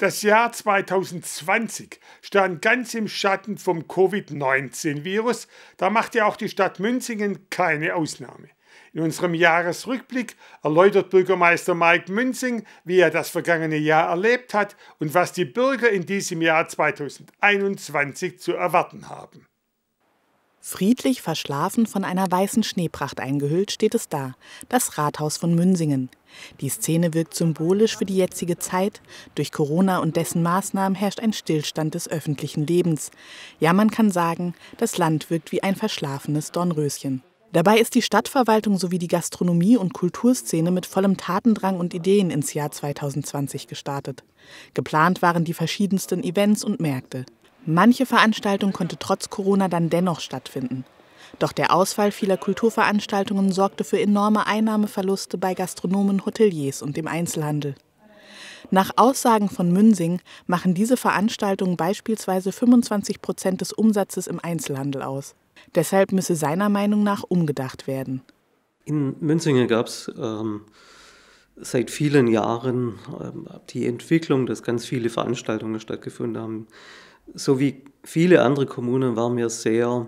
Das Jahr 2020 stand ganz im Schatten vom Covid-19-Virus. Da machte auch die Stadt Münzingen keine Ausnahme. In unserem Jahresrückblick erläutert Bürgermeister Mike Münzing, wie er das vergangene Jahr erlebt hat und was die Bürger in diesem Jahr 2021 zu erwarten haben. Friedlich verschlafen von einer weißen Schneepracht eingehüllt steht es da, das Rathaus von Münsingen. Die Szene wirkt symbolisch für die jetzige Zeit. Durch Corona und dessen Maßnahmen herrscht ein Stillstand des öffentlichen Lebens. Ja, man kann sagen, das Land wirkt wie ein verschlafenes Dornröschen. Dabei ist die Stadtverwaltung sowie die Gastronomie- und Kulturszene mit vollem Tatendrang und Ideen ins Jahr 2020 gestartet. Geplant waren die verschiedensten Events und Märkte. Manche Veranstaltung konnte trotz Corona dann dennoch stattfinden. Doch der Ausfall vieler Kulturveranstaltungen sorgte für enorme Einnahmeverluste bei Gastronomen, Hoteliers und dem Einzelhandel. Nach Aussagen von Münsing machen diese Veranstaltungen beispielsweise 25 Prozent des Umsatzes im Einzelhandel aus. Deshalb müsse seiner Meinung nach umgedacht werden. In Münsingen gab es ähm, seit vielen Jahren ähm, die Entwicklung, dass ganz viele Veranstaltungen stattgefunden haben so wie viele andere Kommunen waren wir sehr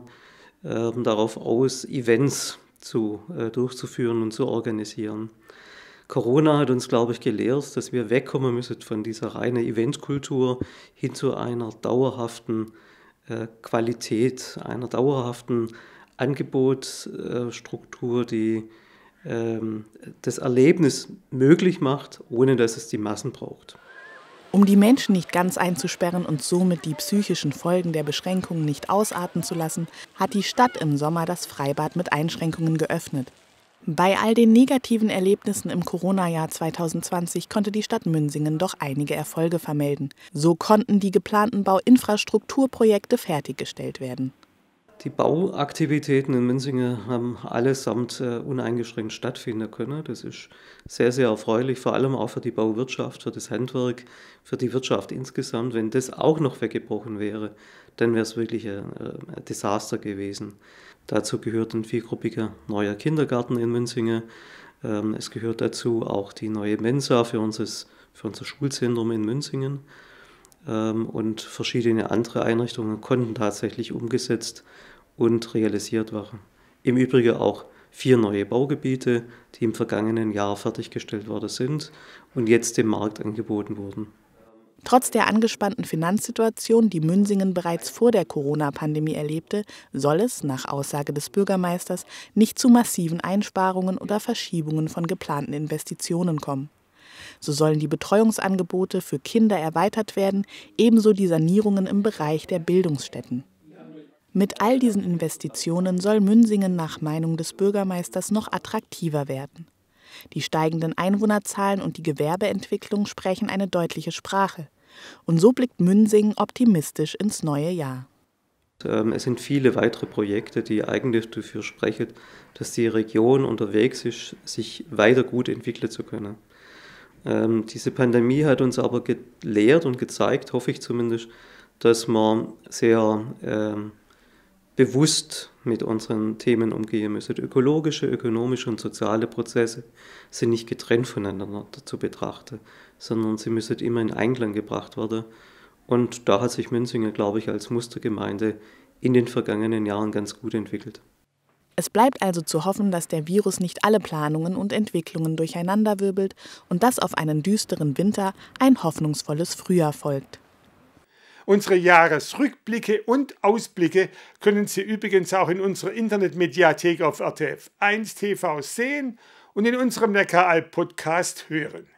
darauf aus, Events zu, äh, durchzuführen und zu organisieren. Corona hat uns, glaube ich, gelehrt, dass wir wegkommen müssen von dieser reinen Eventkultur hin zu einer dauerhaften äh, Qualität, einer dauerhaften Angebotsstruktur, die ähm, das Erlebnis möglich macht, ohne dass es die Massen braucht. Um die Menschen nicht ganz einzusperren und somit die psychischen Folgen der Beschränkungen nicht ausarten zu lassen, hat die Stadt im Sommer das Freibad mit Einschränkungen geöffnet. Bei all den negativen Erlebnissen im Corona-Jahr 2020 konnte die Stadt Münsingen doch einige Erfolge vermelden. So konnten die geplanten Bauinfrastrukturprojekte fertiggestellt werden. Die Bauaktivitäten in Münsingen haben allesamt äh, uneingeschränkt stattfinden können. Das ist sehr, sehr erfreulich, vor allem auch für die Bauwirtschaft, für das Handwerk, für die Wirtschaft insgesamt. Wenn das auch noch weggebrochen wäre, dann wäre es wirklich ein, äh, ein Desaster gewesen. Dazu gehört ein viergruppiger neuer Kindergarten in Münsingen. Ähm, es gehört dazu auch die neue Mensa für, unseres, für unser Schulzentrum in Münsingen. Ähm, und verschiedene andere Einrichtungen konnten tatsächlich umgesetzt und realisiert waren. Im Übrigen auch vier neue Baugebiete, die im vergangenen Jahr fertiggestellt worden sind und jetzt dem Markt angeboten wurden. Trotz der angespannten Finanzsituation, die Münsingen bereits vor der Corona-Pandemie erlebte, soll es, nach Aussage des Bürgermeisters, nicht zu massiven Einsparungen oder Verschiebungen von geplanten Investitionen kommen. So sollen die Betreuungsangebote für Kinder erweitert werden, ebenso die Sanierungen im Bereich der Bildungsstätten. Mit all diesen Investitionen soll Münsingen nach Meinung des Bürgermeisters noch attraktiver werden. Die steigenden Einwohnerzahlen und die Gewerbeentwicklung sprechen eine deutliche Sprache. Und so blickt Münsingen optimistisch ins neue Jahr. Ähm, es sind viele weitere Projekte, die eigentlich dafür sprechen, dass die Region unterwegs ist, sich weiter gut entwickeln zu können. Ähm, diese Pandemie hat uns aber gelehrt und gezeigt, hoffe ich zumindest, dass man sehr ähm, bewusst mit unseren Themen umgehen müssen. Ökologische, ökonomische und soziale Prozesse sind nicht getrennt voneinander zu betrachten, sondern sie müssen immer in Einklang gebracht werden. Und da hat sich Münzingen, glaube ich, als Mustergemeinde in den vergangenen Jahren ganz gut entwickelt. Es bleibt also zu hoffen, dass der Virus nicht alle Planungen und Entwicklungen durcheinanderwirbelt und dass auf einen düsteren Winter ein hoffnungsvolles Frühjahr folgt. Unsere Jahresrückblicke und Ausblicke können Sie übrigens auch in unserer Internetmediathek auf RTF 1 TV sehen und in unserem Neckaralb Podcast hören.